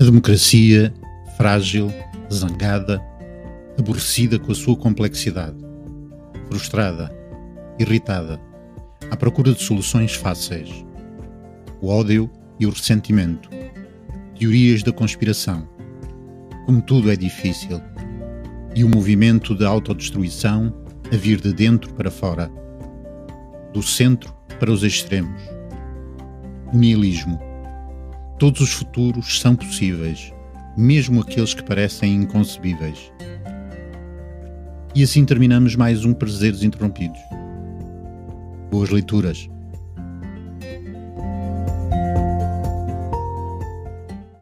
A democracia, frágil, zangada, aborrecida com a sua complexidade, frustrada, irritada, à procura de soluções fáceis. O ódio e o ressentimento, teorias da conspiração. Como tudo é difícil. E o movimento de autodestruição a vir de dentro para fora, do centro para os extremos. O niilismo Todos os futuros são possíveis, mesmo aqueles que parecem inconcebíveis. E assim terminamos mais um Prazeres Interrompidos. Boas leituras.